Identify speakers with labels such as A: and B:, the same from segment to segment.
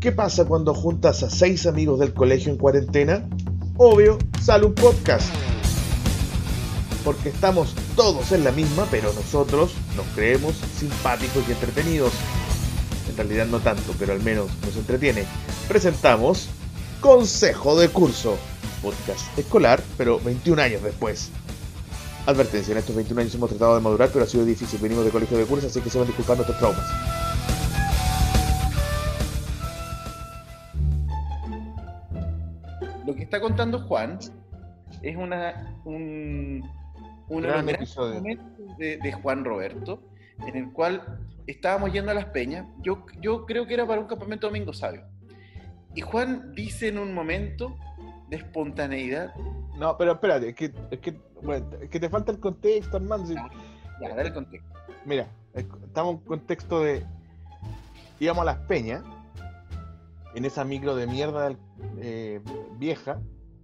A: ¿Qué pasa cuando juntas a seis amigos del colegio en cuarentena? Obvio, sale un podcast. Porque estamos todos en la misma, pero nosotros nos creemos simpáticos y entretenidos. En realidad no tanto, pero al menos nos entretiene. Presentamos Consejo de Curso, podcast escolar, pero 21 años después. Advertencia, en estos 21 años hemos tratado de madurar, pero ha sido difícil. Venimos de colegio de curso, así que se van disculpando estos traumas.
B: Está contando Juan es una, un, una
A: Gran episodio.
B: de, de Juan Roberto, en el cual estábamos yendo a Las Peñas. Yo, yo creo que era para un campamento domingo sabio. Y Juan dice en un momento de espontaneidad,
A: No, pero espérate, es que, es que, bueno, es que te falta el contexto, hermano. si-
B: ya, dale el contexto.
A: Mira, es- estamos en contexto de. íbamos a las peñas, en esa micro de mierda eh, vieja,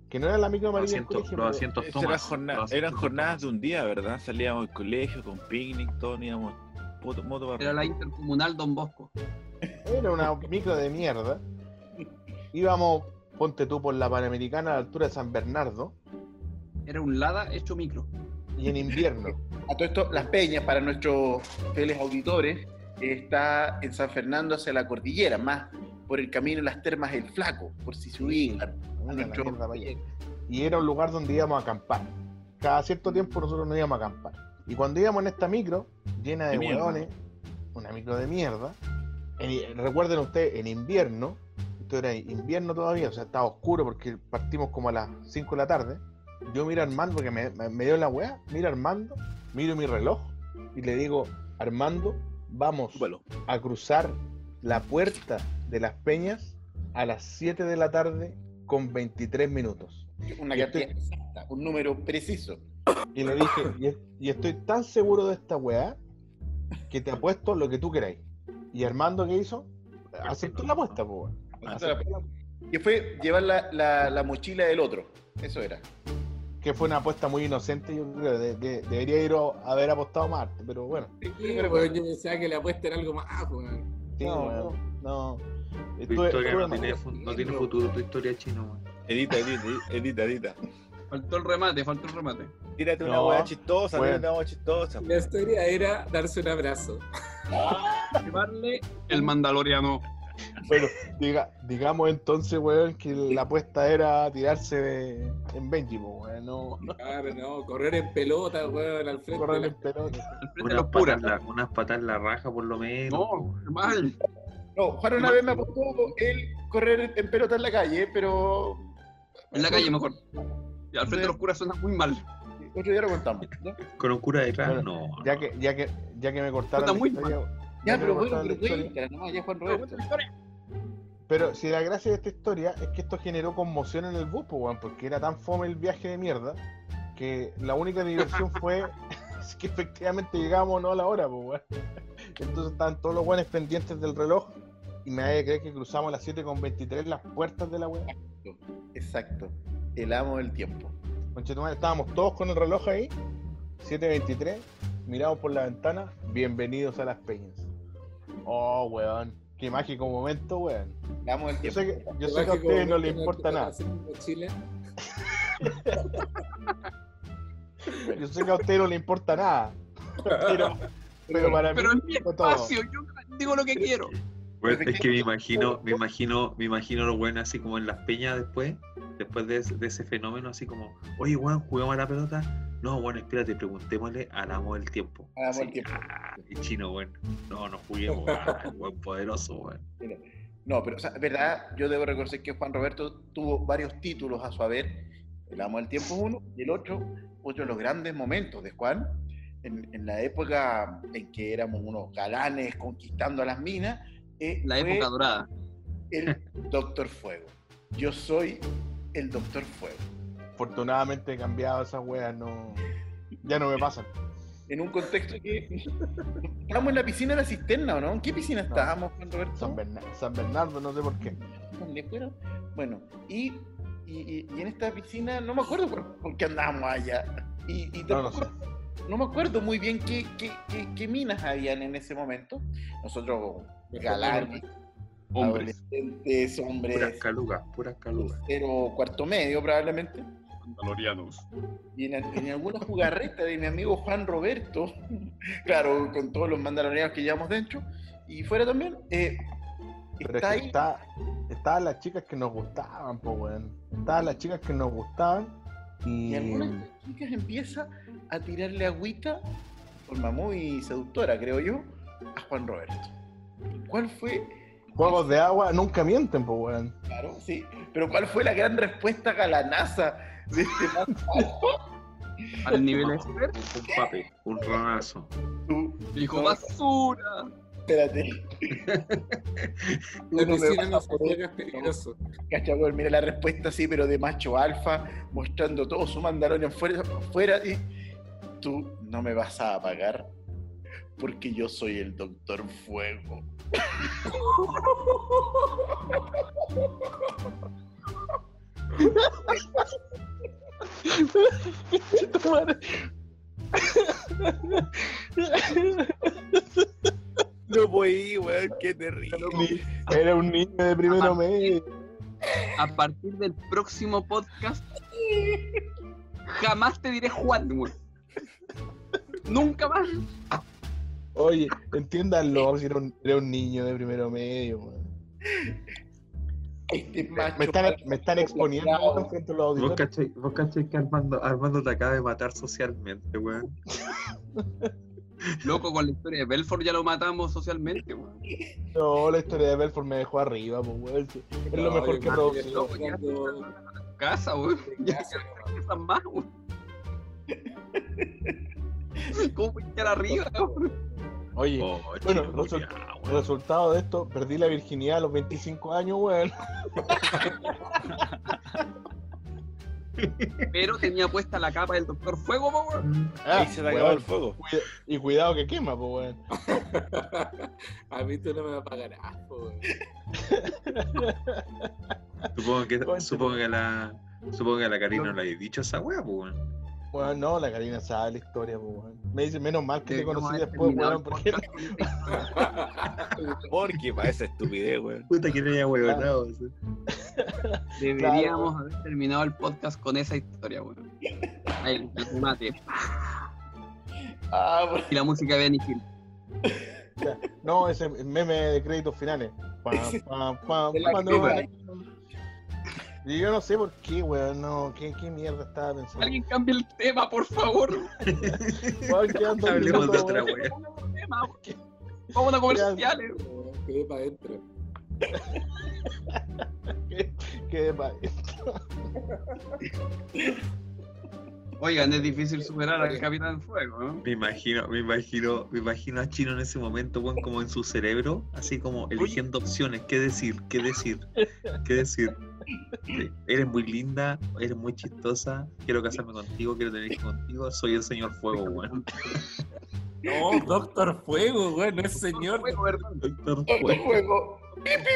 A: que no era la micro amarilla del
C: asientos,
A: colegio,
C: los asientos
D: era
C: Thomas,
D: jorna-
C: los
D: eran jornadas de un día, ¿verdad? Salíamos del colegio con picnic, todos íbamos moto, moto para
E: Era la intercomunal Don Bosco.
A: Era una micro de mierda. Íbamos, ponte tú por la Panamericana a la altura de San Bernardo,
E: Era un Lada hecho micro.
A: y en invierno.
B: A todo esto, Las Peñas, para nuestros fieles auditores, está en San Fernando hacia la cordillera, más por el camino de las termas El Flaco, por si se ubican.
A: Y era un lugar donde íbamos a acampar. Cada cierto tiempo nosotros nos íbamos a acampar. Y cuando íbamos en esta micro, llena de
D: De
A: hueones, una micro de mierda, en- recuerden ustedes, en invierno, esto era invierno todavía, o sea, estaba oscuro porque partimos como a las 5 de la tarde. Yo miro a Armando, porque me, me- dio la weá, miro a Armando, miro mi reloj y le digo, Armando, vamos a cruzar la puerta de las peñas a las 7 de la tarde con 23 minutos.
B: Una cantidad
A: estoy-
B: exacta, un número preciso.
A: Y le dije, y, es- y estoy tan seguro de esta weá que te apuesto lo que tú queráis. Y Armando, ¿qué hizo? Aceptó la apuesta,
B: la- Que fue llevar la, la- la mochila del otro. Eso era.
A: Que fue una apuesta muy inocente, yo creo. de- de- debería ir a haber apostado más, pero bueno.
F: Sí, weón, yo pensaba que la apuesta era algo más, weón.
B: No,
A: weón, no.
C: Tu historia no tiene, fu- no tiene futuro, tu historia chino, weón.
D: Edita, edita, edita, edita.
E: Faltó el remate, faltó el remate.
D: Tírate una
A: No,
D: hueá chistosa,
A: bueno.
D: tírate una hueá chistosa.
F: La historia era darse un abrazo.
E: Llevarle el mandaloriano.
A: Bueno, diga, digamos entonces, weón, que la apuesta era tirarse de, en Benji, weón. No,
F: Claro, no, correr en pelota, weón, al frente.
A: correr en
F: la-
A: pelota.
E: Al frente de
C: Unas
E: los puras.
C: patas, en la, unas patas en la raja por lo menos.
E: No, mal.
B: No, Juan una vez me apostó él correr en pelota en la calle, pero.
E: En la calle mejor. Y al frente de los curas suena muy mal.
B: Otro día lo contamos. ¿no?
C: Con un cura detrás,
A: Bueno,
C: no.
A: Ya que, ya que, ya que me cortaron
E: Está muy
A: historia,
B: Ya,
A: ya
B: pero bueno, pero cuéntala nomás, ya Juan Roberto.
A: Pero si la gracia de esta historia es que esto generó conmoción en el bus, weón, porque era tan fome el viaje de mierda que la única diversión fue que efectivamente llegamos no a la hora, weón. Entonces estaban todos los buenos pendientes del reloj y me había creer que cruzamos a las 7 con 23 las puertas de la weá.
B: Exacto. El amo del tiempo.
A: Estábamos todos con el reloj ahí, 7.23, miramos por la ventana, bienvenidos a las peñas. Oh, weón, qué mágico momento, weón.
B: El
A: Yo sé que, yo
F: Te
A: sé que a ustedes no les importa nada.
F: Chile.
A: Yo sé que a ustedes no les importa nada. Pero, pero para
E: Pero
A: mí
E: es mi
A: todo.
E: espacio, yo digo lo que quiero.
C: Weón, es que me imagino, me imagino, me imagino lo bueno así como en las peñas después, después de, ese- de ese fenómeno, así como, oye weón, jugamos a la pelota. No, bueno, espérate, preguntémosle al amo del tiempo.
B: Al amo del
C: Sí,
B: tiempo.
C: ah, y chino, weón. No, no juguemos, ah, weón poderoso, weón.
B: No, pero, o sea, verdad, yo debo reconocer que Juan Roberto tuvo varios títulos a su haber. El amo del tiempo es uno, y el otro, otro de los grandes momentos de Juan, en, en la época en que éramos unos galanes conquistando a las minas, eh,
E: La época dorada.
B: el Doctor Fuego. Yo soy el Doctor Fuego.
A: Afortunadamente he cambiado esas weas, no. Ya no me pasan.
B: En un contexto que. Estábamos en la piscina de la cisterna, ¿o no? ¿En qué piscina estábamos, Juan Roberto?
A: San, Berna- San Bernardo, no sé por qué.
B: ¿Dónde fueron? Bueno, y, y, y- en esta piscina, no me acuerdo por, por qué andábamos allá. Y, y
A: No, no sé.
B: no me acuerdo muy bien qué, qué, qué- qué minas habían en ese momento. Nosotros, galanes,
E: Hombres.
B: adolescentes,
C: Puras
B: hombres,
C: calugas, puras calugas.
B: tercero, cuarto medio probablemente.
E: Mandalorianos.
B: Y en, en alguna jugarreta de mi amigo Juan Roberto, claro, con todos los mandalorianos que llevamos dentro, y fuera también, eh,
A: Pero es
B: está
A: que
B: ahí,
A: está, estaban las chicas que nos gustaban, pues, weón. Estaban las chicas que nos gustaban y.
B: y alguna de estas chicas empieza a tirarle agüita, forma muy seductora, creo yo, a Juan Roberto. ¿Cuál fue,
A: Juegos de agua nunca mienten, pues, weón.
B: claro, sí, pero cuál fue la gran respuesta galanaza de este macho
E: Al nivel expert.
C: Un, un papi, un ronazo.
B: Tú,
E: Dijo
B: no,
E: basura.
B: Espérate.
F: La
B: Tú no me
F: piscina no
B: a
F: es peligroso.
B: Cacha, weón, mira la respuesta así, pero de macho alfa, mostrando todo su mandalorian fuera, fuera y tú no me vas a apagar porque yo soy el Doctor Fuego.
D: No voy, weón, qué terrible.
A: Era un niño de primero medio.
E: A partir del próximo podcast, jamás te diré Juan, güey. Nunca más.
A: Oye, entiéndanlo, si era un, era un niño de primero medio, weón.
B: Este macho.
A: Me están, me están exponiendo weón, frente a los
C: Vos
A: auditores.
C: cachai que Armando, Armando te acaba de matar socialmente, weón.
E: Loco, con la historia de Belfort ya lo matamos socialmente, güey.
A: No, la historia de Belfort me dejó arriba, pues, weón. Es lo
F: No,
A: mejor
F: yo
A: que
F: que
E: Loco, ya casa, güey. Ya se más, güey. ¿Cómo voy a quedar arriba, güey?
A: Oye,
C: Oh,
A: bueno,
C: weón.
A: resultado de esto, perdí la virginidad a los 25 años, weón.
E: Pero tenía puesta la capa del Doctor Fuego, po, güey.
D: Ahí se te acabó
A: weón,
D: el fuego.
A: cuida- y cuidado que quema, pues, weón.
F: A mí tú no me apagarás, po, weón.
C: Supongo que, supongo que a la. Supongo que a la Karina no le habéis dicho esa weá, pues, weón.
A: Bueno, no, la Karina sabe la historia, pues, weón. Me dice, menos mal que te conocí después, weón,
E: el
A: porque.
D: Porque para esa estupidez, weón.
C: Puta que no haya huevonado.
E: Deberíamos haber terminado el podcast con esa historia, güey. Ahí, el.
B: Ah, bueno,
E: Y la música de Benny Hill.
A: No, ese meme de créditos finales. Pam, pam, pam, yo no sé por qué, weón, no, ¿qué, qué mierda estaba pensando?
E: Alguien cambie el tema, por favor.
C: Hablemos de otra
A: weón.
E: Vamos a otro tema, güey. Vamos a comerciales.
F: Weón, Quedé para adentro.
A: Que- que pa-
E: Oigan, es difícil superar al Capitán Fuego, ¿no?
C: Me imagino, me imagino, me imagino a Chino en ese momento, weón, como en su cerebro, así como eligiendo opciones, qué decir, qué decir, qué decir. Eres muy linda, eres muy chistosa, quiero casarme contigo, quiero tener hijos contigo, soy el señor fuego, weón.
F: No, Doctor Fuego, weón, no es señor.
E: Fuego.
C: Doctor Fuego.
B: Fuego.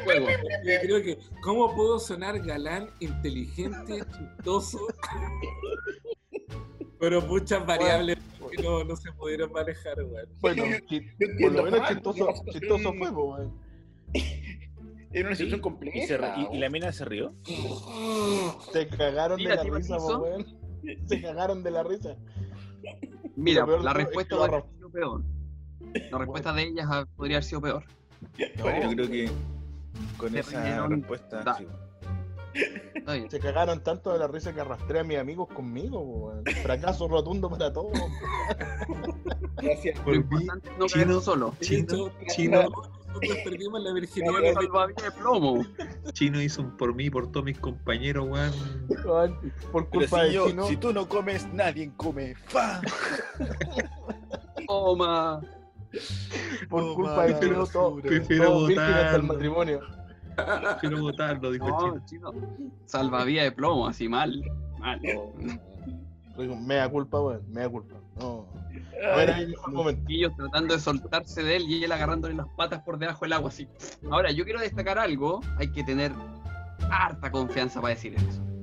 E: Fuego.
F: Yo creo que, ¿cómo puedo sonar galán, inteligente, chistoso? Pero muchas variables que no, no se pudieron manejar, weón.
A: Bueno, por lo menos chistoso, chistoso fue, po, weón.
B: Era una situación
D: ¿Y,
B: compleja.
D: se y- y la mina se rió?
A: Se cagaron de la
E: ¿te
A: risa, weón. Se cagaron de la risa.
E: Mira, la respuesta podría haber sido peor. La respuesta de ellas podría haber sido peor.
D: Yo creo que con
E: Se
D: esa
E: rieron.
D: respuesta.
E: Da.
D: sí.
A: Se cagaron tanto de la risa que arrastré a mis amigos conmigo, weón. Fracaso rotundo para todos.
B: Gracias.
C: Por
E: importante es no
C: Chino,
E: caer solo.
C: Chino,
F: Nosotros perdimos la virginidad. De-
E: Salvavidas de plomo.
C: Chino hizo un por mí por todos mis compañeros, weón.
A: Por culpa
D: si,
A: de
D: yo-
A: Chino.
D: si tú no comes, nadie come. ¡Fa!
E: Toma.
A: Por
D: Oh,
A: culpa de Chino, todo,
C: Prefiero
A: hasta el matrimonio.
C: Quiero votarlo, dijo
E: No,
C: Chino.
E: chino. Salvavidas de plomo, así mal. Mal.
A: Mea culpa, weón, mea culpa. No.
E: Y ellos tratando de soltarse de él y él agarrándole las patas por debajo del agua así. Ahora, yo quiero destacar algo. Hay que tener harta confianza para decir eso.